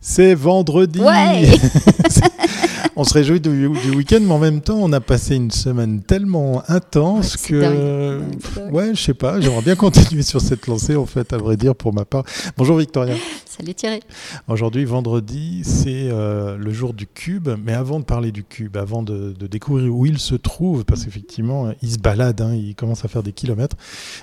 C'est vendredi. Ouais. on se réjouit du, du week-end, mais en même temps, on a passé une semaine tellement intense Ouais, c'est que, ouais, je sais pas, j'aimerais bien continuer sur cette lancée, en fait, à vrai dire, pour ma part. Bonjour Victoria. Salut Thierry. Aujourd'hui, vendredi, c'est euh, le jour du cube. Mais avant de parler du cube, avant de, de découvrir où il se trouve, parce qu'effectivement, euh, il se balade, hein, il commence à faire des kilomètres,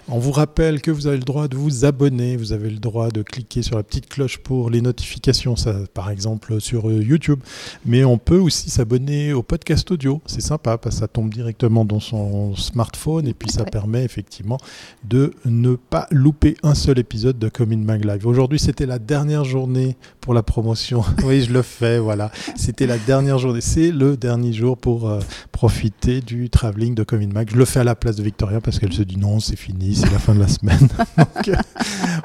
on vous rappelle que vous avez le droit de vous abonner, vous avez le droit de cliquer sur la petite cloche pour les notifications, ça, par exemple sur euh, YouTube. Mais on peut aussi s'abonner au podcast audio. C'est sympa, parce que ça tombe directement dans son smartphone et puis ça Ouais. permet effectivement de ne pas louper un seul épisode de Commune Mag Live. Aujourd'hui, c'était la dernière journée pour la promotion. oui, je le fais, voilà. C'était la dernière journée. C'est le dernier jour pour euh, profiter du travelling de Commune Mag. Je le fais à la place de Victoria parce qu'elle se dit non, c'est fini, c'est la fin de la semaine. Donc, euh,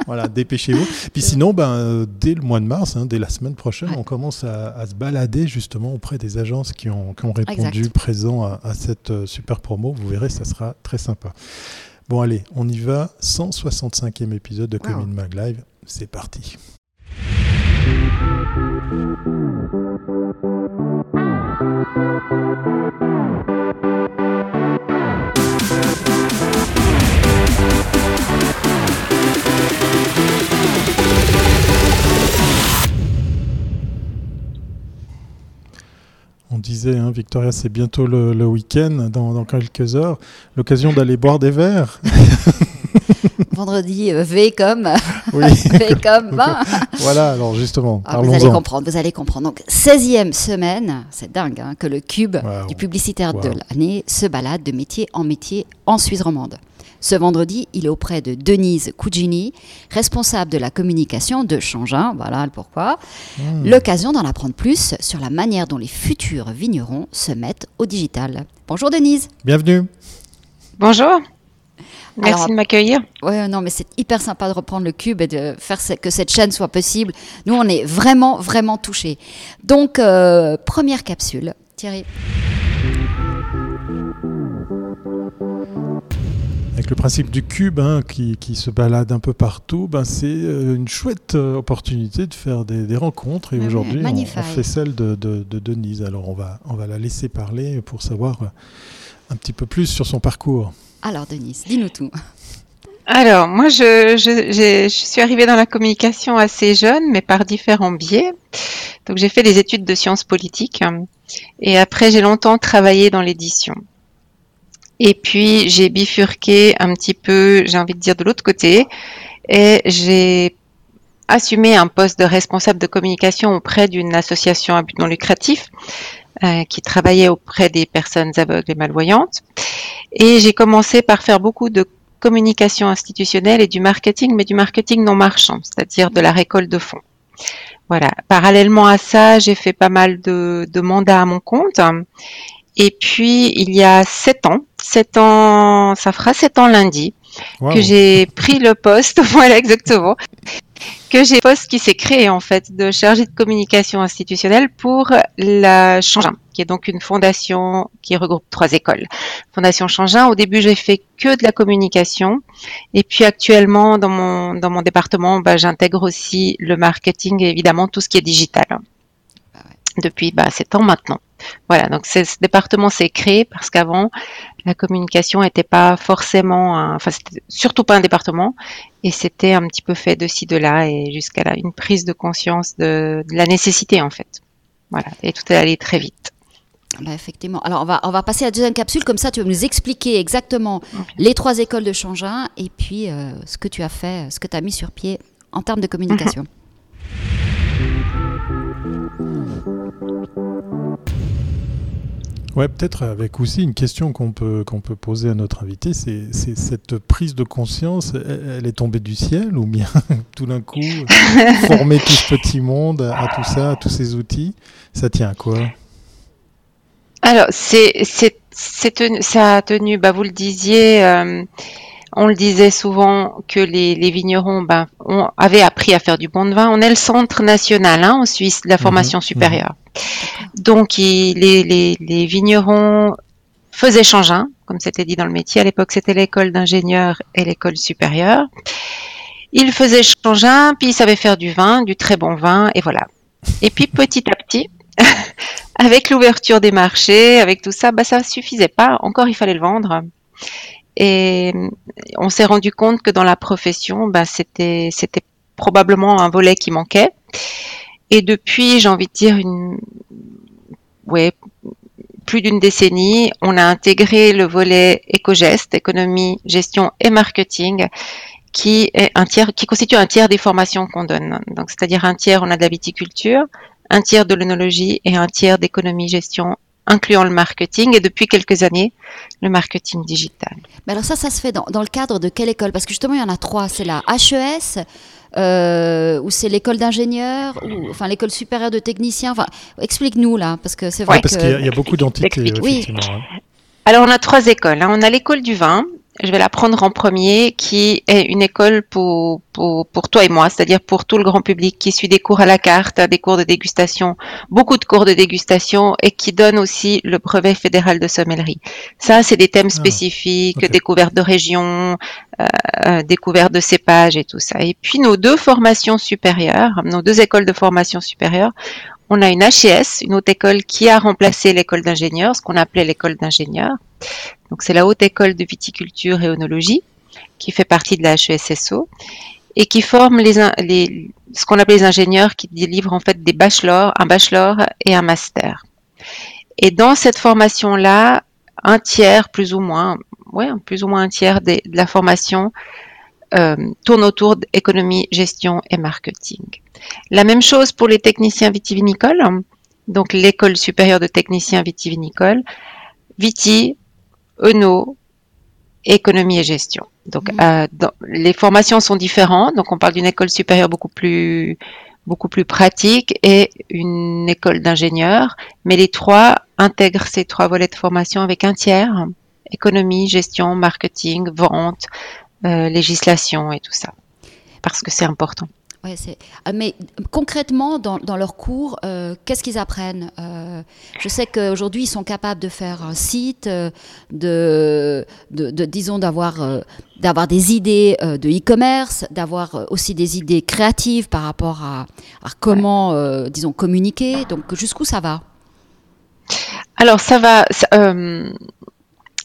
voilà, dépêchez-vous. Puis sinon, ben, euh, dès le mois de mars, hein, dès la semaine prochaine, on commence à, à se balader justement auprès des agences qui ont, qui ont répondu Exact. présent à, à cette euh, super promo. Vous verrez, ça sera très sympa. Bon, allez, on y va. 165e épisode de Wow. Commune Mag Live. C'est parti. Disait, hein, Victoria, c'est bientôt le, le week-end, dans, dans quelques heures. L'occasion d'aller boire des verres. Vendredi, euh, V comme, Oui, V comme voilà, alors justement, Ah, vous allez comprendre, vous allez comprendre. Donc, 16e semaine, c'est dingue, hein, que le cube Wow. du publicitaire de l'année se balade de métier en métier en Suisse romande. Ce vendredi, il est auprès de Denise Cugini, responsable de la communication de Changin. Voilà le pourquoi. Hmm. L'occasion d'en apprendre plus sur la manière dont les futurs vignerons se mettent au digital. Bonjour Denise. Bienvenue. Bonjour. Merci Alors- de m'accueillir. Ouais, non, mais c'est hyper sympa de reprendre le cube et de faire que cette chaîne soit possible. Nous, on est vraiment, vraiment touchés. Donc, euh, première capsule. Thierry. Le principe du cube hein, qui, qui se balade un peu partout, ben, c'est euh, une chouette euh, opportunité de faire des, des rencontres. Et aujourd'hui, on, fait celle de, de- de Denise. Alors, on va, on va la laisser parler pour savoir euh, un petit peu plus sur son parcours. Alors, Denise, dis-nous tout. Alors, moi, je, je, je suis arrivée dans la communication assez jeune, mais par différents biais. Donc, j'ai fait des études de sciences politiques. hein, Et après, j'ai longtemps travaillé dans l'édition. Et puis, j'ai bifurqué un petit peu, j'ai envie de dire, de l'autre côté. Et j'ai assumé un poste de responsable de communication auprès d'une association à but non lucratif euh, qui travaillait auprès des personnes aveugles et malvoyantes. Et j'ai commencé par faire beaucoup de communication institutionnelle et du marketing, mais du marketing non marchand, c'est-à-dire de la récolte de fonds. Voilà. Parallèlement à ça, j'ai fait pas mal de, de mandats à mon compte. Et puis, il y a sept ans, sept ans, ça fera sept ans lundi, que j'ai pris le poste, voilà exactement, que j'ai poste qui s'est créé en fait de chargé de communication institutionnelle pour la Changin, qui est donc une fondation qui regroupe trois écoles. Fondation Changin, au début j'ai fait que de la communication et puis actuellement dans mon dans mon département, bah, j'intègre aussi le marketing et évidemment tout ce qui est digital. Depuis bah, sept ans maintenant. Voilà, donc ce département s'est créé parce qu'avant la communication n'était pas forcément, un- enfin c'était surtout pas un département, et c'était un petit peu fait de ci de là et jusqu'à là une prise de conscience de, de la nécessité en fait. Voilà, et tout est allé très vite. Bah, effectivement. Alors, on va, on va passer à la deuxième capsule. Comme ça, tu vas nous expliquer exactement les trois écoles de Changin et puis euh, ce que tu as fait, ce que tu as mis sur pied en termes de communication. Ouais, peut-être avec aussi une question qu'on peut, qu'on peut poser à notre invité, c'est cette prise de conscience, elle, elle est tombée du ciel ou bien tout d'un coup, former tout ce petit monde à tout ça, à tous ces outils, ça tient à quoi? Alors, c'est, c'est, ça a tenu, bah, vous le disiez, euh, on le disait souvent que les, les vignerons ben, ont, avaient appris à faire du bon de vin. On est le centre national hein, en Suisse de la formation Mhm, supérieure. Donc, il- les, les, les vignerons faisaient changin, comme c'était dit dans le métier. À l'époque, c'était l'école d'ingénieurs et l'école supérieure. Ils faisaient changin, puis ils savaient faire du vin, du très bon vin, et voilà. Et puis petit à petit, avec l'ouverture des marchés, avec tout ça, bah, ça suffisait pas. Encore, il fallait le vendre. Et on s'est rendu compte que dans la profession, bah, c'était, c'était probablement un volet qui manquait. Et depuis, j'ai envie de dire une, ouais, plus d'une décennie, on a intégré le volet éco-geste, économie, gestion et marketing, qui est un tiers, qui constitue un tiers des formations qu'on donne. Donc, c'est-à-dire un tiers, on a de la viticulture, un tiers de l'œnologie et un tiers d'économie, gestion incluant le marketing et depuis quelques années, le marketing digital. Mais alors ça, ça se fait dans, dans le cadre de quelle école? Parce que justement, il y en a trois. C'est la HES, euh, ou c'est l'école d'ingénieurs, ou enfin l'école supérieure de techniciens. Enfin, explique-nous là, parce que c'est vrai parce qu'il y, a beaucoup d'entités. Oui. Hein. Alors on a trois écoles. Hein. On a l'école du vin, je vais la prendre en premier, qui est une école pour, pour, pour toi et moi, c'est-à-dire pour tout le grand public qui suit des cours à la carte, des cours de dégustation, beaucoup de cours de dégustation et qui donne aussi le brevet fédéral de sommellerie. Ça, c'est des thèmes ah, spécifiques, découverte de régions, euh, euh, découverte de cépages et tout ça. Et puis nos deux formations supérieures, nos deux écoles de formation supérieure, on a une HES, une haute école qui a remplacé l'école d'ingénieurs, ce qu'on appelait l'école d'ingénieurs. Donc c'est la haute école de viticulture et onologie qui fait partie de la HESSO et qui forme ce qu'on appelle les ingénieurs qui délivrent en fait des bachelors, un bachelor et un master. Et dans cette formation-là, un tiers plus ou moins, plus ou moins un tiers de, la formation euh, tourne autour d'économie, gestion et marketing. La même chose pour les techniciens vitivinicoles, donc l'école supérieure de techniciens vitivinicoles, Viti, Eno, économie et gestion. Donc, mmh. euh, les formations sont différentes. Donc, on parle d'une école supérieure beaucoup plus beaucoup plus pratique et une école d'ingénieurs. Mais les trois intègrent ces trois volets de formation avec un tiers économie, gestion, marketing, vente, euh, législation et tout ça, parce que c'est important. Ouais, euh, mais concrètement, dans, dans leurs cours, euh, qu'est-ce qu'ils apprennent euh, Je sais qu'aujourd'hui, ils sont capables de faire un site, de, de, de disons, d'avoir d'avoir des idées de e-commerce, d'avoir aussi des idées créatives par rapport à, à comment, disons, communiquer. Donc, jusqu'où ça va? Alors, ça va. Ça,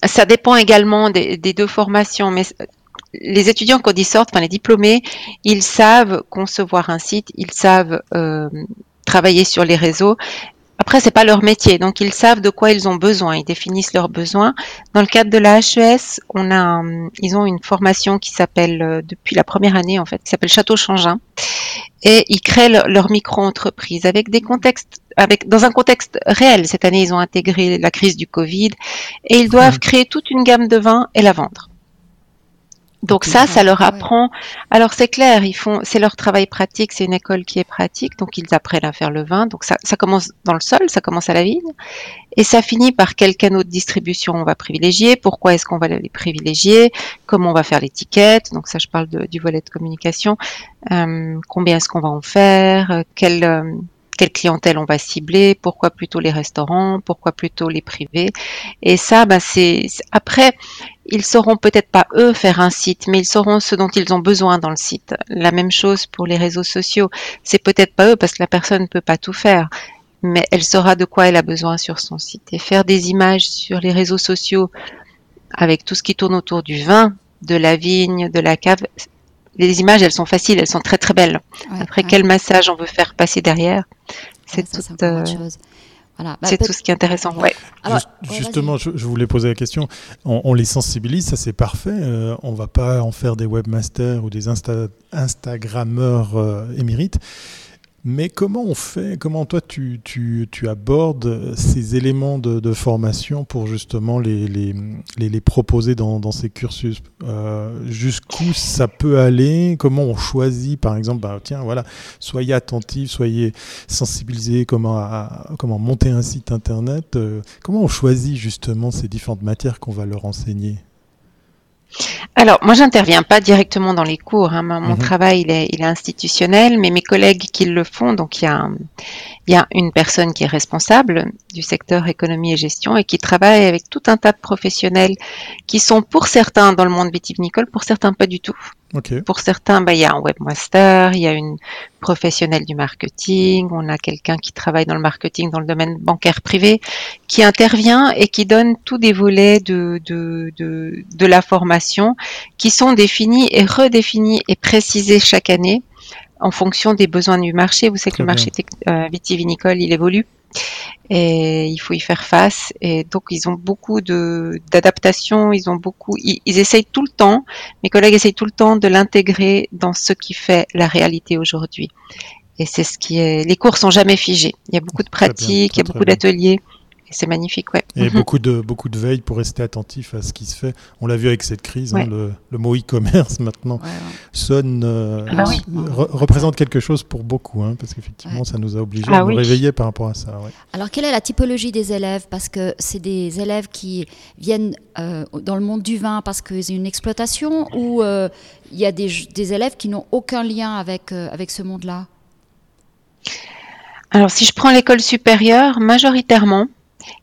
ça dépend également des, des, deux formations, mais les étudiants quand ils sortent, enfin les diplômés, ils savent concevoir un site, ils savent euh, travailler sur les réseaux. Après, c'est pas leur métier, donc ils savent de quoi ils ont besoin, ils définissent leurs besoins. Dans le cadre de la HES, on a, ils ont une formation qui s'appelle euh, depuis la première année en fait, qui s'appelle Château Changin, et ils créent leur, micro-entreprise avec des contextes, avec dans un contexte réel. Cette année, ils ont intégré la crise du Covid et ils doivent mmh. créer toute une gamme de vins et la vendre. Donc ça, ça leur apprend. Alors c'est clair, ils font, c'est leur travail pratique, c'est une école qui est pratique, donc ils apprennent à faire le vin. Donc ça, ça commence dans le sol, ça commence à la vigne, et ça finit par quel canot de distribution on va privilégier, pourquoi est-ce qu'on va les privilégier, comment on va faire l'étiquette? Donc ça, je parle du volet de communication. Euh, combien est-ce qu'on va en faire, quel euh, quelle clientèle on va cibler, pourquoi plutôt les restaurants, pourquoi plutôt les privés. Et ça, bah, c'est après, ils sauront peut-être pas eux faire un site, mais ils sauront ce dont ils ont besoin dans le site. La même chose pour les réseaux sociaux. C'est peut-être pas eux parce que la personne ne peut pas tout faire, mais elle saura de quoi elle a besoin sur son site. Et faire des images sur les réseaux sociaux avec tout ce qui tourne autour du vin, de la vigne, de la cave, les images, elles sont faciles, elles sont très très belles. Après, quel massage on veut faire passer derrière, c'est tout. Euh, voilà. Bah, c'est tout ce qui est intéressant. Ouais. justement, je, voulais poser la question. On, les sensibilise, ça c'est parfait. Euh, on va pas en faire des webmasters ou des Insta Instagrammeurs euh, émérites. Mais comment on fait, comment toi tu, tu, tu abordes ces éléments de, de, formation pour justement les, les, les, proposer dans, dans, ces cursus? Euh, Jusqu'où ça peut aller? Comment on choisit par exemple, bah, tiens voilà, soyez attentifs, soyez sensibilisés, comment, comment monter un site internet euh, Comment on choisit justement ces différentes matières qu'on va leur enseigner? Alors, moi, j'interviens pas directement dans les cours. Hein. Mon, mhm. travail, il est, il est, institutionnel, mais mes collègues qui le font, donc il y a, il y a une personne qui est responsable du secteur économie et gestion et qui travaille avec tout un tas de professionnels qui sont pour certains dans le monde vitivinicole, pour certains pas du tout. Pour certains, bah, il y a un webmaster, il y a une professionnelle du marketing, on a quelqu'un qui travaille dans le marketing dans le domaine bancaire privé, qui intervient et qui donne tous des volets de, de, de, de la formation qui sont définis et redéfinis et précisés chaque année en fonction des besoins du marché. Vous savez que le marché euh, vitivinicole, il évolue et il faut y faire face. Et donc, ils ont beaucoup de d'adaptation. Ils ont beaucoup. Ils, essayent tout le temps. Mes collègues essayent tout le temps de l'intégrer dans ce qui fait la réalité aujourd'hui. Et c'est ce qui est. Les cours sont jamais figés. Il y a beaucoup de pratiques, il y a beaucoup d'ateliers c'est magnifique, ouais. Et mhm. beaucoup de beaucoup de veille pour rester attentif à ce qui se fait. On l'a vu avec cette crise, hein, le, mot e-commerce maintenant sonne, euh, ah bah représente quelque chose pour beaucoup, hein, parce qu'effectivement, ça nous a obligés ah à nous réveiller par rapport à ça. Alors, quelle est la typologie des élèves? Parce que c'est des élèves qui viennent euh, dans le monde du vin parce qu'ils ont une exploitation, ou euh, il y a des, des élèves qui n'ont aucun lien avec avec ce monde-là? Alors, si je prends l'école supérieure, majoritairement,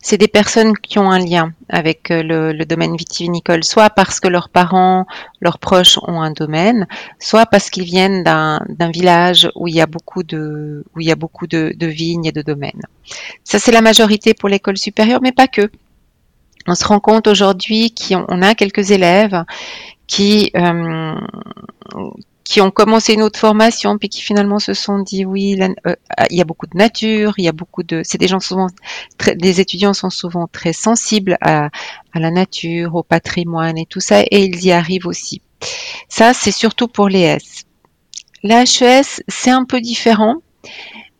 c'est des personnes qui ont un lien avec euh, le, domaine vitivinicole, soit parce que leurs parents, leurs proches ont un domaine, soit parce qu'ils viennent d'un village où il y a beaucoup de, où il y a beaucoup de, vignes et de domaines. Ça, c'est la majorité pour l'école supérieure, mais pas que. On se rend compte aujourd'hui qu'on a quelques élèves qui, euh, qui ont commencé une autre formation puis qui finalement se sont dit oui euh, il y a beaucoup de nature il y a beaucoup de c'est des gens souvent très, des étudiants sont souvent très sensibles à, à la nature au patrimoine et tout ça et ils y arrivent aussi. Ça c'est surtout pour les S. La HES c'est un peu différent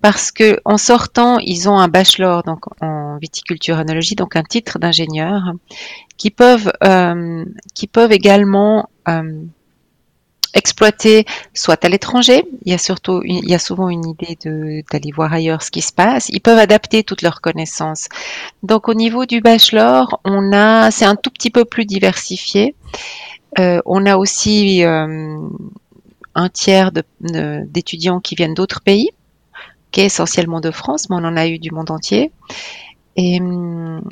parce que en sortant, ils ont un bachelor donc en viticulture œnologie, donc un titre d'ingénieur, qui peuvent euh, qui peuvent également euh, exploiter soit à l'étranger, il y a surtout il y a souvent une idée d'aller voir ailleurs ce qui se passe, ils peuvent adapter toutes leurs connaissances. Donc au niveau du bachelor, on a c'est un tout petit peu plus diversifié. Euh, on a aussi euh, un tiers d'étudiants qui viennent d'autres pays, qui est essentiellement de France, mais on en a eu du monde entier et hum,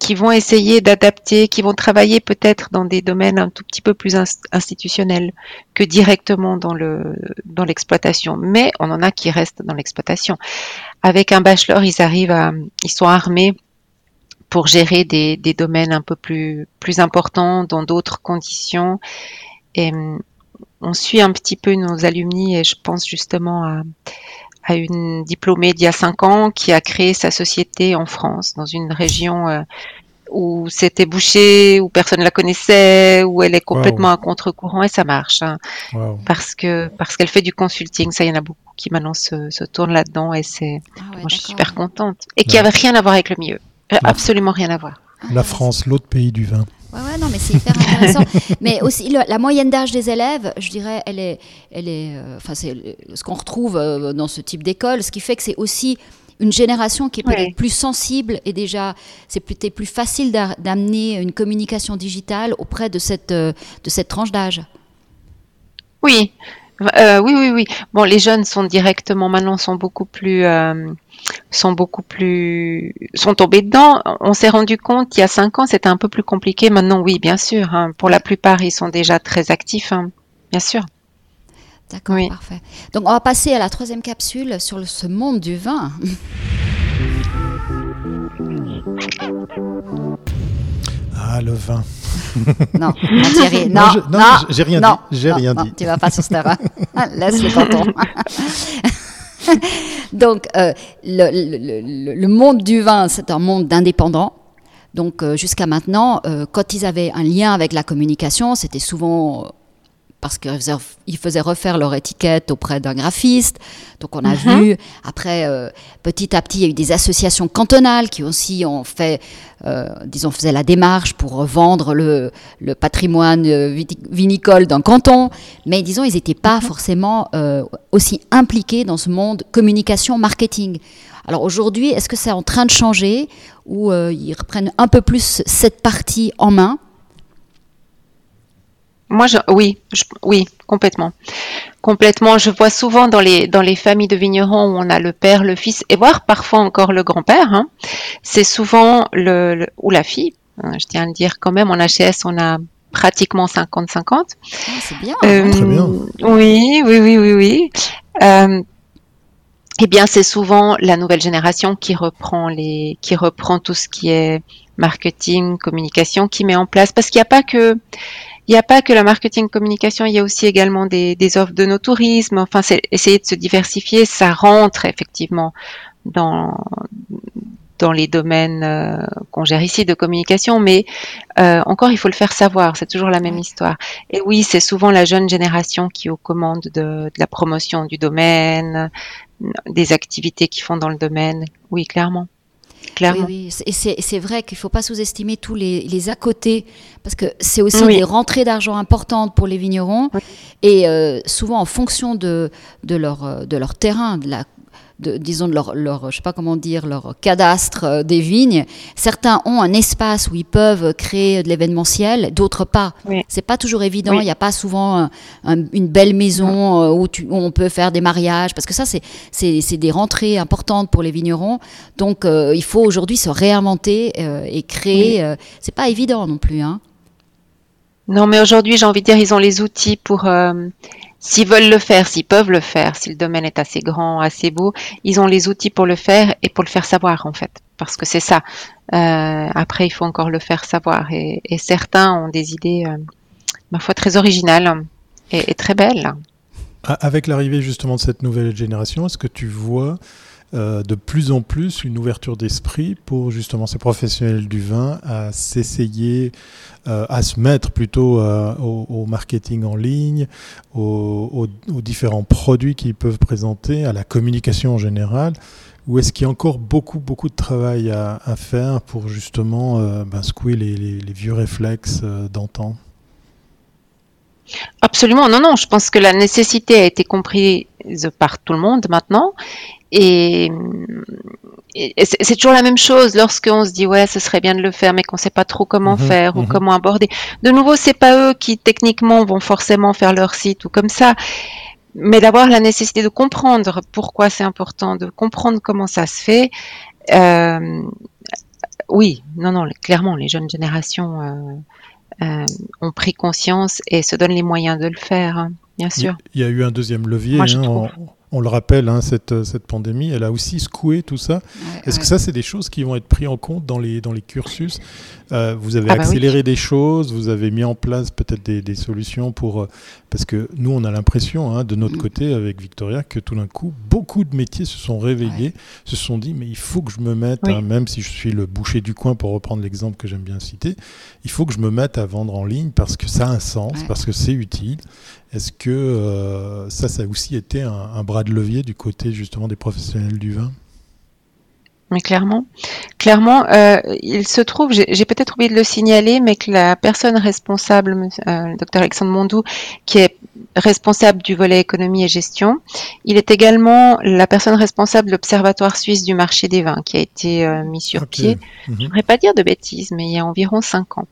qui vont essayer d'adapter, qui vont travailler peut-être dans des domaines un tout petit peu plus institutionnels que directement dans le dans l'exploitation. Mais on en a qui restent dans l'exploitation. Avec un bachelor, ils arrivent à, ils sont armés pour gérer des, des domaines un peu plus plus importants dans d'autres conditions. Et hum, on suit un petit peu nos alumni et je pense justement à à une diplômée d'il y a cinq ans qui a créé sa société en France, dans une région euh, où c'était bouché, où personne ne la connaissait, où elle est complètement à contre-courant et ça marche. Hein. Parce que parce qu'elle fait du consulting, ça il y en a beaucoup qui maintenant se, se tournent là-dedans et c'est ah moi je suis super contente et qui avait rien à voir avec le milieu, absolument rien à voir. La France, l'autre pays du vin. Ouais, ouais, non, mais c'est hyper intéressant. mais aussi, la moyenne d'âge des élèves, je dirais, elle est, elle est, euh, enfin, c'est ce qu'on retrouve euh, dans ce type d'école, ce qui fait que c'est aussi une génération qui est peut-être plus sensible et déjà, c'est peut-être plus facile d'amener une communication digitale auprès de cette, euh, de cette tranche d'âge. Oui, oui, oui, oui. Bon, les jeunes sont directement maintenant sont beaucoup plus sont beaucoup plus sont tombés dedans. On s'est rendu compte il y a cinq ans c'était un peu plus compliqué. Maintenant oui bien sûr. Hein. Pour la plupart ils sont déjà très actifs, hein. bien sûr. D'accord, parfait. Donc on va passer à la troisième capsule sur ce monde du vin. Ah, le vin. non, non, non, non, j'ai rien dit. J'ai rien dit. Tu vas pas sur ce terrain. Laisse le canton. Donc, euh, le, monde du vin, c'est un monde d'indépendants. Donc, euh, jusqu'à maintenant, euh, quand ils avaient un lien avec la communication, c'était souvent parce qu'ils faisaient refaire leur étiquette auprès d'un graphiste. Donc on a mhm. vu, après, euh, petit à petit, il y a eu des associations cantonales qui aussi ont fait, euh, disons, faisaient la démarche pour vendre le, le patrimoine euh, vinicole d'un canton. Mais disons, ils n'étaient pas mhm. forcément aussi impliqués dans ce monde communication, marketing. Alors aujourd'hui, est-ce que c'est en train de changer ou ils reprennent un peu plus cette partie en main? Moi, je, oui, oui, complètement. Complètement. Je vois souvent dans les, dans les familles de vignerons où on a le père, le fils, et voire parfois encore le grand-père, hein, c'est souvent le, ou la fille. Hein, je tiens à le dire quand même, en HS, on a pratiquement 50-50. Ah, c'est bien. Euh, Très bien. Oui, oui, oui, oui, oui. Euh, eh bien, c'est souvent la nouvelle génération qui reprend les, qui reprend tout ce qui est marketing, communication, qui met en place, parce qu'il n'y a pas que, il n'y a pas que la marketing communication, il y a aussi également des, des offres de nos tourisme. Enfin, c'est essayer de se diversifier, ça rentre effectivement dans dans les domaines euh, qu'on gère ici de communication, mais euh, encore il faut le faire savoir, c'est toujours la même histoire. Et oui, c'est souvent la jeune génération qui est aux commandes de, de la promotion du domaine, des activités qu'ils font dans le domaine. Oui, clairement. Clairement. Oui, oui. Et c'est vrai qu'il ne faut pas sous-estimer tous les, les, à côté, parce que c'est aussi oui. des rentrées d'argent importantes pour les vignerons, et euh, souvent en fonction de, de, leur, de leur terrain, de la de, disons, de leur, leur, je sais pas comment dire, leur cadastre euh, des vignes. Certains ont un espace où ils peuvent créer de l'événementiel, d'autres pas. Oui. C'est pas toujours évident. Il n'y a pas souvent un, un, une belle maison euh, où, tu, où, on peut faire des mariages, parce que ça, c'est des rentrées importantes pour les vignerons. Donc, euh, il faut aujourd'hui se réinventer euh, et créer. Oui. c'est pas évident non plus. Hein. Non, mais aujourd'hui, j'ai envie de dire, ils ont les outils pour S'ils veulent le faire, s'ils peuvent le faire, si le domaine est assez grand, assez beau, ils ont les outils pour le faire et pour le faire savoir en fait. Parce que c'est ça. Euh, après, il faut encore le faire savoir. Et, certains ont des idées, euh, ma foi, très originales et, et très belles. Avec l'arrivée justement de cette nouvelle génération, est-ce que tu vois euh, de plus en plus une ouverture d'esprit pour justement ces professionnels du vin à s'essayer, euh, à se mettre plutôt euh, au, marketing en ligne, aux, différents produits qu'ils peuvent présenter, à la communication en général ou est-ce qu'il y a encore beaucoup, beaucoup de travail à, faire pour justement euh, ben, secouer les, vieux réflexes d'antan? Absolument, non, non, je pense que la nécessité a été comprise par tout le monde maintenant et, et c'est toujours la même chose lorsqu'on se dit ouais, ce serait bien de le faire, mais qu'on sait pas trop comment mmh, faire mmh. ou comment aborder. De nouveau, c'est pas eux qui techniquement vont forcément faire leur site ou comme ça, mais d'avoir la nécessité de comprendre pourquoi c'est important, de comprendre comment ça se fait. Euh, oui, non, non, clairement, les jeunes générations euh, ont pris conscience et se donnent les moyens de le faire, hein, bien sûr. Il y a eu un deuxième levier. Moi, hein, en on le rappelle, hein, cette, cette, pandémie, elle a aussi secoué tout ça. Ouais, Est-ce ouais. que ça, c'est des choses qui vont être prises en compte dans les, dans les cursus? Euh, Vous avez ah accéléré bah oui. des choses, vous avez mis en place peut-être des, des, solutions pour... Euh, parce que nous, on a l'impression, hein, de notre mmh. côté, avec Victoria, que tout d'un coup, beaucoup de métiers se sont réveillés, ouais. se sont dit, mais il faut que je me mette, oui. hein, même si je suis le boucher du coin, pour reprendre l'exemple que j'aime bien citer, il faut que je me mette à vendre en ligne parce que ça a un sens, parce que c'est utile. Est-ce que euh, ça, ça a aussi été un, un, bras de levier du côté justement des professionnels du vin? Mais clairement, clairement, euh, il se trouve, j'ai peut-être oublié de le signaler, mais que la personne responsable, euh, le docteur Alexandre Mondou, qui est responsable du volet économie et gestion, il est également la personne responsable de l'Observatoire suisse du marché des vins, qui a été euh, mis sur okay. pied. -hmm. Je ne voudrais pas dire de bêtises, mais il y a environ cinq ans.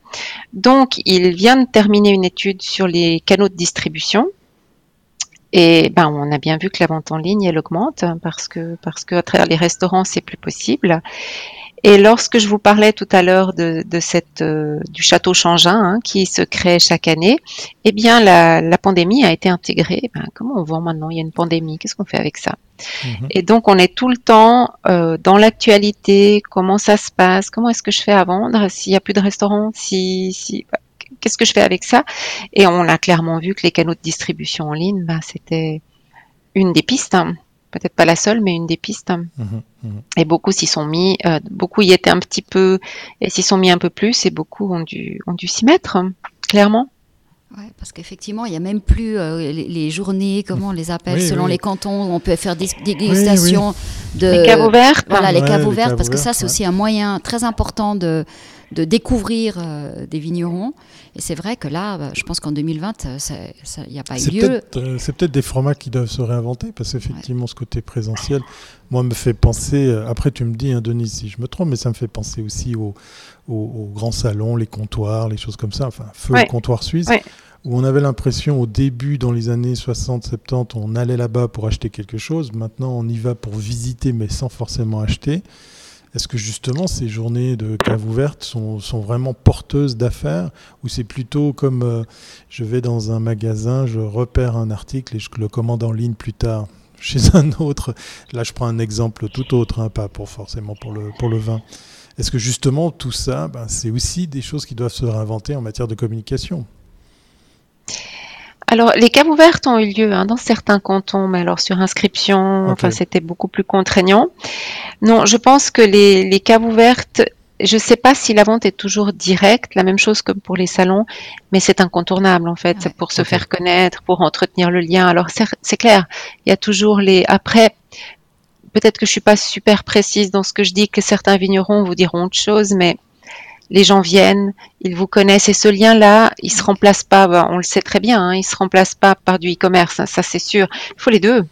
Donc, il vient de terminer une étude sur les canaux de distribution et ben, on a bien vu que la vente en ligne, elle augmente parce que, parce que à travers les restaurants, c'est plus possible. Et lorsque je vous parlais tout à l'heure de, de, cette euh, du château Changin hein, qui se crée chaque année, eh bien la, la pandémie a été intégrée. Ben, comment on vend maintenant? Il y a une pandémie. Qu'est-ce qu'on fait avec ça? Mmh. Et donc on est tout le temps euh, dans l'actualité. Comment ça se passe? Comment est-ce que je fais à vendre? S'il y a plus de restaurants? Si, si qu'est-ce que je fais avec ça? Et on a clairement vu que les canaux de distribution en ligne, ben, c'était une des pistes. Hein. Peut-être pas la seule, mais une des pistes. Mmh, mmh. Et beaucoup s'y sont mis, euh, beaucoup y étaient un petit peu, et s'y sont mis un peu plus, et beaucoup ont dû, ont dû s'y mettre, hein, clairement. Ouais, parce qu'effectivement, il n'y a même plus euh, les, les, journées, comment on les appelle, oui, selon oui. les cantons, où on peut faire des dégustations oui, de... Les caves ouvertes. Voilà, les caves ouvertes, parce que ça, c'est aussi un moyen très important de, de découvrir euh, des vignerons. Et c'est vrai que là, bah, je pense qu'en 2020, il n'y a pas eu lieu. Euh, c'est peut-être des formats qui doivent se réinventer, parce qu'effectivement, ouais. ce côté présentiel, moi, me fait penser, euh, après tu me dis, hein, Denis, si je me trompe, mais ça me fait penser aussi aux, grands salons, les comptoirs, les choses comme ça, enfin, feu ouais. comptoir suisse. Ouais où on avait l'impression au début, dans les années 60-70, on allait là-bas pour acheter quelque chose. Maintenant, on y va pour visiter, mais sans forcément acheter. Est-ce que justement ces journées de cave ouverte sont, sont vraiment porteuses d'affaires ou c'est plutôt comme euh, je vais dans un magasin, je repère un article et je le commande en ligne plus tard chez un autre? Là, je prends un exemple tout autre, hein, pas pour forcément pour le, pour le vin. Est-ce que justement tout ça, ben, c'est aussi des choses qui doivent se réinventer en matière de communication? Alors, les caves ouvertes ont eu lieu hein, dans certains cantons, mais alors sur inscription, enfin, c'était beaucoup plus contraignant. Non, je pense que les, les caves ouvertes, je ne sais pas si la vente est toujours directe, la même chose que pour les salons, mais c'est incontournable en fait, c'est pour se faire connaître, pour entretenir le lien. Alors c'est clair, il y a toujours les. Après, peut-être que je suis pas super précise dans ce que je dis, que certains vignerons vous diront autre chose, mais les gens viennent, ils vous connaissent et ce lien-là, il se remplace pas. Ben, on le sait très bien, hein, il se remplace pas par du e-commerce, hein, ça c'est sûr. Il faut les deux.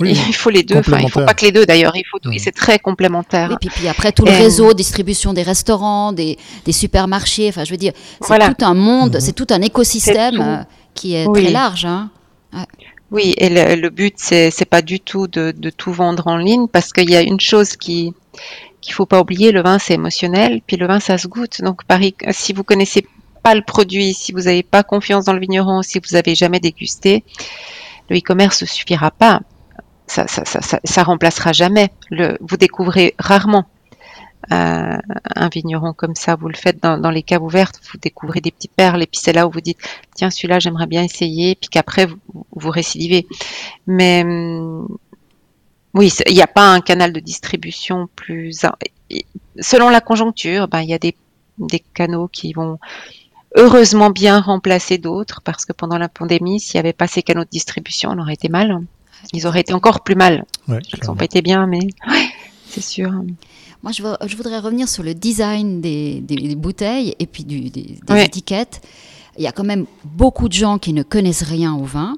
il faut les deux. Enfin, il faut pas que les deux d'ailleurs. Il faut mmh. C'est très complémentaire. Et puis, après tout le réseau, distribution des restaurants, des, supermarchés. Enfin, je veux dire, c'est tout un monde, mmh. c'est tout un écosystème euh, qui est très large. Hein. Oui, et le, but c'est c'est pas du tout de, de, tout vendre en ligne parce qu'il y a une chose qui qu'il faut pas oublier, le vin c'est émotionnel, puis le vin ça se goûte. Donc si vous connaissez pas le produit, si vous n'avez pas confiance dans le vigneron, si vous avez jamais dégusté, le e-commerce ne suffira pas. Ça, ça, ça, ça, remplacera jamais. Le, vous découvrez rarement euh, un vigneron comme ça. Vous le faites dans, les caves ouvertes, vous découvrez des petits perles, et puis c'est là où vous dites tiens celui-là j'aimerais bien essayer, puis qu'après vous, vous récidivez. Mais hum, oui, il n'y a pas un canal de distribution plus. Selon la conjoncture, ben, il y a des, des canaux qui vont heureusement bien remplacer d'autres parce que pendant la pandémie, s'il n'y avait pas ces canaux de distribution, on aurait été mal. Ils auraient été encore plus mal. Ils n'ont pas été bien, mais c'est sûr. Moi, je, voudrais revenir sur le design des, bouteilles et puis des, étiquettes. Il y a quand même beaucoup de gens qui ne connaissent rien au vin.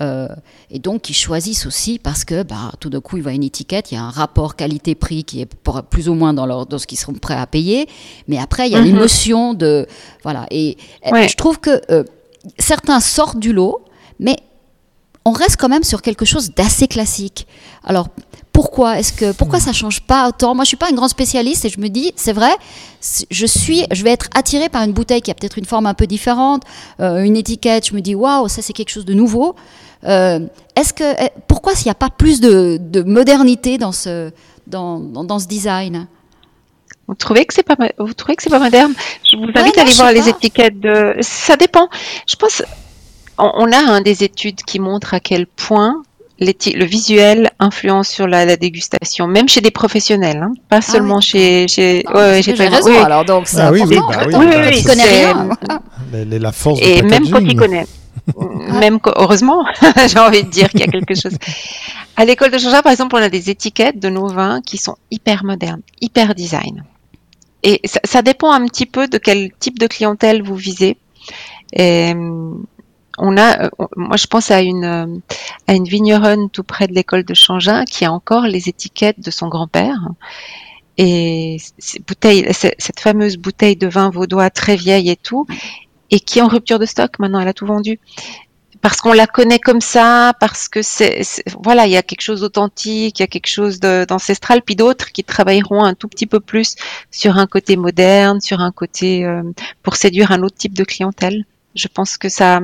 Euh, et donc ils choisissent aussi parce que bah, tout d'un coup ils voient une étiquette, il y a un rapport qualité-prix qui est plus ou moins dans, leur, dans ce qu'ils seront prêts à payer, mais après il y a mhm. l'émotion de voilà et je trouve que euh, certains sortent du lot, mais on reste quand même sur quelque chose d'assez classique. Alors pourquoi est-ce que pourquoi ça change pas autant? Moi, je suis pas une grande spécialiste et je me dis, c'est vrai, je suis, je vais être attirée par une bouteille qui a peut-être une forme un peu différente, euh, une étiquette. Je me dis, waouh, ça c'est quelque chose de nouveau. Euh, est-ce que eh, pourquoi s'il n'y a pas plus de, modernité dans ce dans, dans, ce design? Vous trouvez que c'est pas vous trouvez que c'est pas moderne? Je vous invite à aller voir les étiquettes de. Ça dépend. Je pense on, a un des études qui montrent à quel point le visuel influence sur la, dégustation, même chez des professionnels, hein. pas ah seulement chez. chez... Ah, ouais, j'ai raison. Alors donc c'est ah, oui, oui, bah, oui, oui, connaît rien. la force Et même quand il connaît. même heureusement, j'ai envie de dire qu'il y a quelque chose. À l'école de Changea, par exemple, on a des étiquettes de nos vins qui sont hyper modernes, hyper design. Et ça, ça dépend un petit peu de quel type de clientèle vous visez. Et, on a, euh, moi je pense à une euh, à une vigneronne tout près de l'école de Changin qui a encore les étiquettes de son grand-père. Et bouteille, cette fameuse bouteille de vin vaudois très vieille et tout, et qui est en rupture de stock maintenant, elle a tout vendu. Parce qu'on la connaît comme ça, parce que c'est, voilà, il y a quelque chose d'authentique, il y a quelque chose d'ancestral, puis d'autres qui travailleront un tout petit peu plus sur un côté moderne, sur un côté euh, pour séduire un autre type de clientèle. Je pense que ça.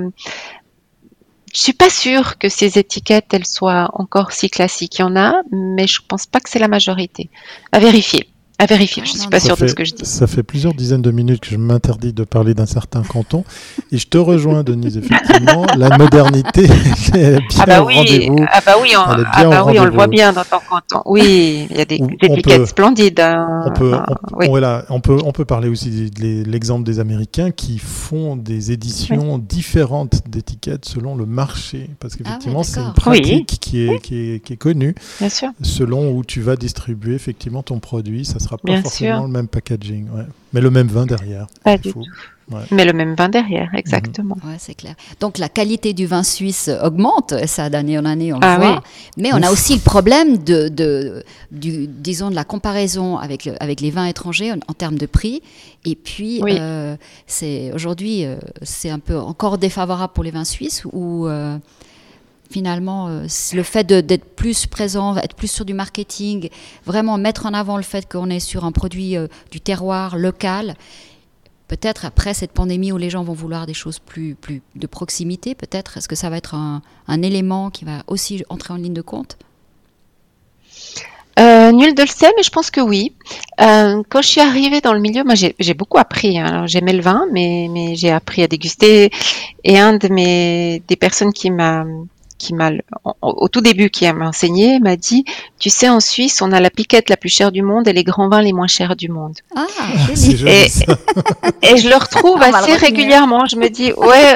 Je suis pas sûre que ces étiquettes elles soient encore si classiques. Il y en a, mais je pense pas que c'est la majorité. À vérifier à vérifier. Je ne suis pas sûre de ce que je dis. Ça fait plusieurs dizaines de minutes que je m'interdis de parler d'un certain canton. Et je te rejoins, Denise, effectivement. la modernité est bien ah bah oui, rendez-vous. Ah bah oui, on, ah bah oui, on le voit bien dans ton canton. Oui, il y a des, étiquettes splendides. Hein. On peut, on, on, peut, on peut parler aussi de l'exemple des Américains qui font des éditions différentes d'étiquettes selon le marché. Parce ah qu'effectivement, c'est une pratique qui, est, qui, est, qui, est, connue. Bien sûr. Selon où tu vas distribuer effectivement ton produit, ça sera pas forcément le même packaging, mais le même vin derrière. Pas du tout. Mais le même vin derrière, exactement. Ouais, c'est clair. Donc la qualité du vin suisse augmente, ça d'année en année, on le ah voit. Mais on a aussi le problème de, de du, disons, de la comparaison avec, avec les vins étrangers en, termes de prix. Et puis, euh, c'est aujourd'hui, euh, c'est un peu encore défavorable pour les vins suisses où euh, finalement, le fait d'être plus présent, être plus sur du marketing, vraiment mettre en avant le fait qu'on est sur un produit du terroir local peut-être après cette pandémie où les gens vont vouloir des choses plus, de proximité, peut-être, est-ce que ça va être un, élément qui va aussi entrer en ligne de compte? Euh, nul de le sait, mais je pense que oui. Euh, quand je suis arrivée dans le milieu, moi j'ai beaucoup appris. Hein. J'aimais le vin, mais, j'ai appris à déguster. Et un des personnes qui m'a qui m'a au tout début qui m'a enseigné m'a dit tu sais en Suisse on a la piquette la plus chère du monde et les grands vins les moins chers du monde. Ah, et, et, je le retrouve assez régulièrement. Je me dis ouais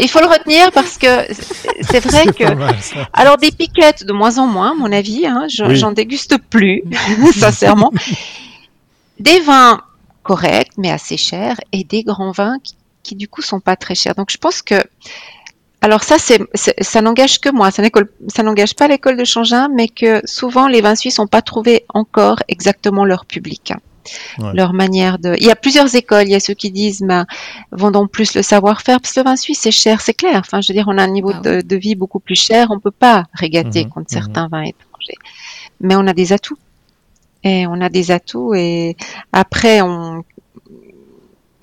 il faut le retenir parce que c'est vrai que alors des piquettes de moins en moins à mon avis hein, j'en déguste plus sincèrement. Des vins corrects mais assez chers et des grands vins qui, qui du coup sont pas très chers. Donc je pense que alors ça, c'est, ça n'engage que moi, ça, ça n'engage pas l'école de Changin, mais que souvent les vins suisses n'ont pas trouvé encore exactement leur public. Leur manière de. Il y a plusieurs écoles. Il y a ceux qui disent, ben, vendons plus le savoir-faire, parce que le vin suisse c'est cher, c'est clair. Enfin, je veux dire, on a un niveau ah de, vie beaucoup plus cher. On peut pas régater mhm, contre mhm. certains vins étrangers, mais on a des atouts. Et on a des atouts. Et après, on,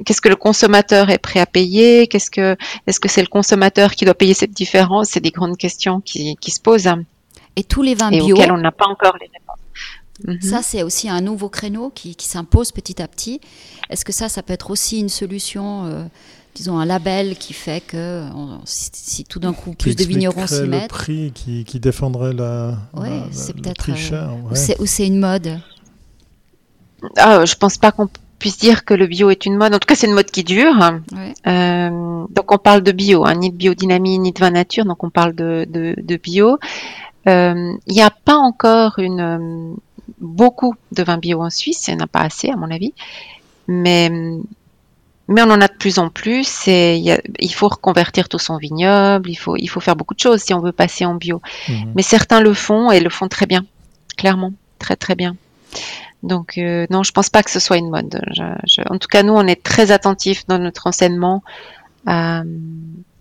qu'est-ce que le consommateur est prêt à payer Qu'est-ce que est-ce que c'est le consommateur qui doit payer cette différence? C'est des grandes questions qui, qui se posent. Et tous les vins bio, auxquels on n'a pas encore les réponses. Mhm. Ça, c'est aussi un nouveau créneau qui, qui s'impose petit à petit. Est-ce que ça, ça peut être aussi une solution euh, disons, un label qui fait que si, tout d'un coup plus de vignerons s'y mettent? le prix qui, qui défendrait la, ouais, c'est peut-être euh, ou c'est une mode? Ah, je pense pas qu'on puisse dire que le bio est une mode. En tout cas, c'est une mode qui dure. Euh, donc, on parle de bio, hein, ni de biodynamie, ni de vin nature. Donc, on parle de, de, bio. Euh, il n'y a pas encore une, euh, beaucoup de vin bio en Suisse. Il n'y en a pas assez, à mon avis. Mais, mais on en a de plus en plus. Et il faut reconvertir tout son vignoble. Il faut, il faut faire beaucoup de choses si on veut passer en bio. Mhm. Mais certains le font et le font très bien. Clairement. Très, très bien. Donc euh, non, je pense pas que ce soit une mode. en tout cas, nous, on est très attentifs dans notre enseignement à,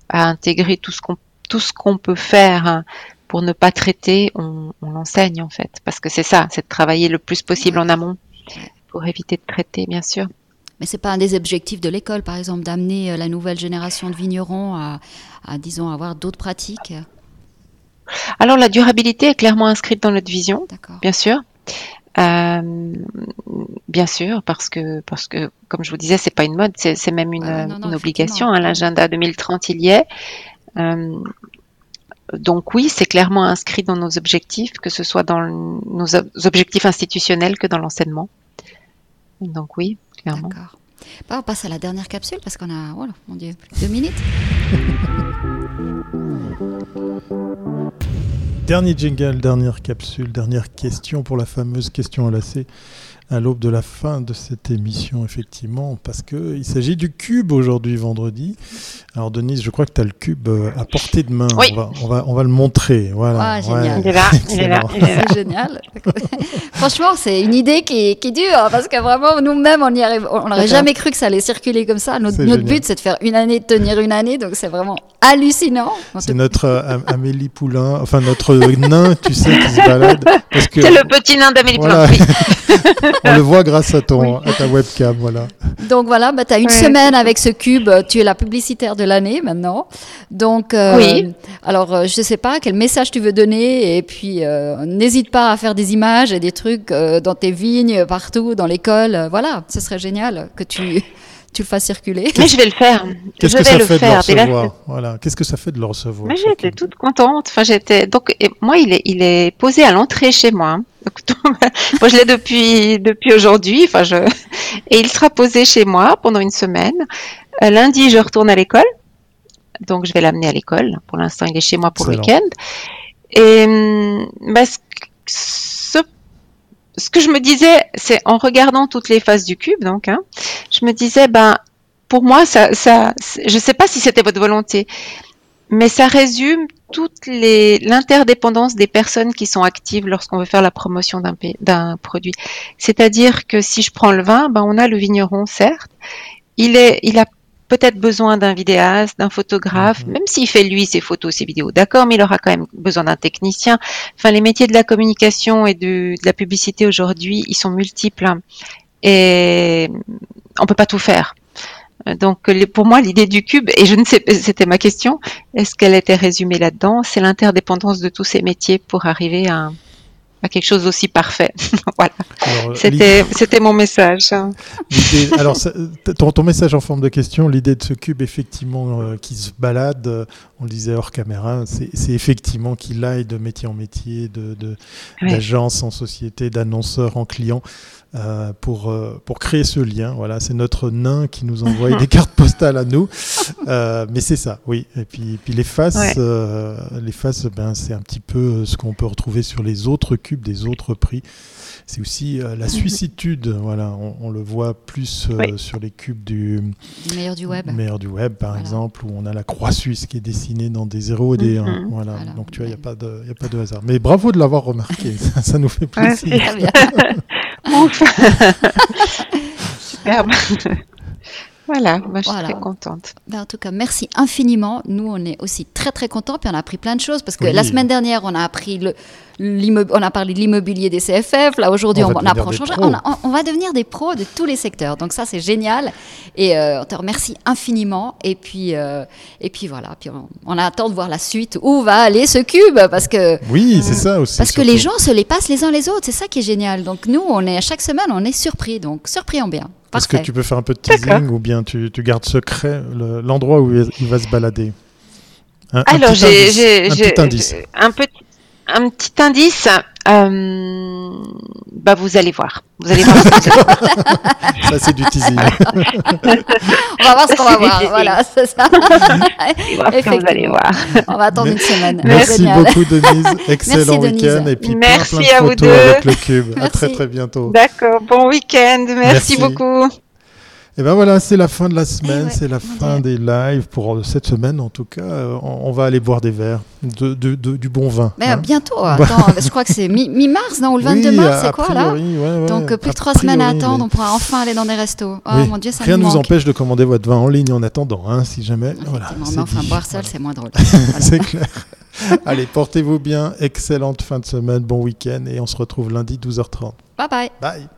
intégrer tout ce qu'on tout ce qu'on peut faire pour ne pas traiter. On, l'enseigne en fait, parce que c'est ça, c'est de travailler le plus possible en amont pour éviter de traiter, bien sûr. Mais c'est pas un des objectifs de l'école, par exemple, d'amener euh, la nouvelle génération de vignerons à, à disons, avoir d'autres pratiques? Alors la durabilité est clairement inscrite dans notre vision, bien sûr. Euh, bien sûr, parce que parce que comme je vous disais, c'est pas une mode, c'est même une, une obligation. Hein, L'agenda 2030, il y est. Euh, donc oui, c'est clairement inscrit dans nos objectifs, que ce soit dans nos objectifs institutionnels que dans l'enseignement. Donc oui, clairement. D'accord. Bah, on passe à la dernière capsule parce qu'on a, oh mon Dieu, deux minutes. Dernier jingle, dernière capsule, dernière question pour la fameuse question enlacée à l'aube de la fin de cette émission, effectivement, parce qu'il s'agit du cube aujourd'hui, vendredi. Alors, Denise, je crois que tu as le cube euh, à portée de main. Oui. On, va, on, va, le montrer. Voilà. Ah, génial. Il est là, il est là. C'est génial. Franchement, c'est une idée qui, qui dure, parce que vraiment, nous-mêmes, on n'aurait jamais cru que ça allait circuler comme ça. Notre, notre but, c'est de faire une année, de tenir une année, donc c'est vraiment hallucinant. C'est notre euh, Amélie Poulain, enfin notre nain, tu sais, qui se balade. C'est le petit nain d'Amélie Poulain. On le voit grâce à, ton, à ta webcam, voilà. Donc voilà, bah, tu as une semaine avec ce cube, tu es la publicitaire de l'année maintenant. Donc, euh, oui. alors euh, je ne sais pas quel message tu veux donner et puis n'hésite pas à faire des images et des trucs dans tes vignes, partout, dans l'école. voilà, ce serait génial que tu tu le fasses circuler. Mais je vais le faire. Qu'est-ce que ça fait de le recevoir Voilà. Qu'est-ce que ça fait de le recevoir Mais j'étais toute contente. Enfin, j'étais donc moi, il est, il est posé à l'entrée chez moi. Moi, je l'ai depuis depuis aujourd'hui. Enfin, je et il sera posé chez moi pendant une semaine. Euh, lundi, je retourne à l'école, donc je vais l'amener à l'école. Pour l'instant, il est chez moi pour le week-end. Et hum, bah, ce ce que je me disais, c'est en regardant toutes les faces du cube, donc, hein, je me disais, ben, pour moi, ça, ça, je ne sais pas si c'était votre volonté, mais ça résume toute l'interdépendance des personnes qui sont actives lorsqu'on veut faire la promotion d'un produit. C'est-à-dire que si je prends le vin, ben on a le vigneron, certes, il, est, il a peut-être besoin d'un vidéaste, d'un photographe, mhm. même s'il fait lui ses photos, ses vidéos, d'accord, mais il aura quand même besoin d'un technicien. Enfin, les métiers de la communication et de, de la publicité aujourd'hui, ils sont multiples hein. et on peut pas tout faire. Donc pour moi, l'idée du cube, et je ne sais, c'était ma question, est-ce qu'elle était résumée là-dedans? C'est l'interdépendance de tous ces métiers pour arriver à, quelque chose aussi parfait. voilà. C'était, c'était mon message. alors, ton, ton, message en forme de question, l'idée de ce cube, effectivement, euh, qui se balade, euh, on le disait hors caméra, c'est, effectivement qu'il aille de métier en métier, de, d'agence en société, d'annonceur en client. Euh, pour, pour créer ce lien. Voilà, c'est notre nain qui nous envoie des cartes postales à nous. mais c'est ça, oui. Et puis, puis les faces, les faces ben, c'est un petit peu ce qu'on peut retrouver sur les autres cubes des autres prix. C'est aussi euh, la suicitude, voilà, on, le voit plus euh, sur les cubes du, meilleur du web, meilleur du web par exemple, où on a la croix suisse qui est dessinée dans des 0 et des 1. Mhm. Voilà. donc tu vois, il n'y a, pas de, a pas de hasard. Mais bravo de l'avoir remarqué, ça, nous fait plaisir. Tá Ufa! Tá Voilà, moi je suis très contente. Ben, en tout cas, merci infiniment. Nous, on est aussi très très contents. Puis on a appris plein de choses parce que la semaine dernière, on a appris le, on a parlé de l'immobilier des CFF. Là, aujourd'hui, on, on, apprend changer. On, on, va devenir des pros de tous les secteurs. Donc ça, c'est génial. Et euh, on te remercie infiniment. Et puis, euh, et puis voilà. Puis on, attend de voir la suite. Où va aller ce cube? Parce que oui, c'est ça aussi. Parce que les gens se les passent les uns les autres. C'est ça qui est génial. Donc nous, on est à chaque semaine, on est surpris. Donc surpris en bien. Est-ce que tu peux faire un peu de teasing ou bien tu, tu gardes secret l'endroit où il va se balader? Alors, j'ai un petit indice. Un petit un petit indice, euh, bah vous allez voir. Vous allez voir. ça c'est du teasing. on va voir ce qu'on va voir. Voilà, c'est ça. vous allez voir. On va attendre une semaine. Merci beaucoup Denise. Excellent week-end et puis Merci plein, plein de à vous deux. avec le cube. À très très bientôt. D'accord. Bon week-end. Merci. beaucoup. Et ben voilà, c'est la fin de la semaine, c'est la fin des lives pour cette semaine en tout cas. Euh, on, va aller boire des verres, de, de, du bon vin. Mais hein. bientôt, attends, je crois que c'est mi-mars, non Ou le 22 mars, c'est quoi là Donc plus de trois semaines à attendre, on pourra enfin aller dans des restos. Oh mon Dieu, ça Rien ne nous empêche de commander votre vin en ligne en attendant, hein, si jamais. Voilà, mais enfin, boire seul, c'est moins drôle. c'est clair. Allez, portez-vous bien, excellente fin de semaine, bon week-end et on se retrouve lundi 12h30. Bye bye. Bye.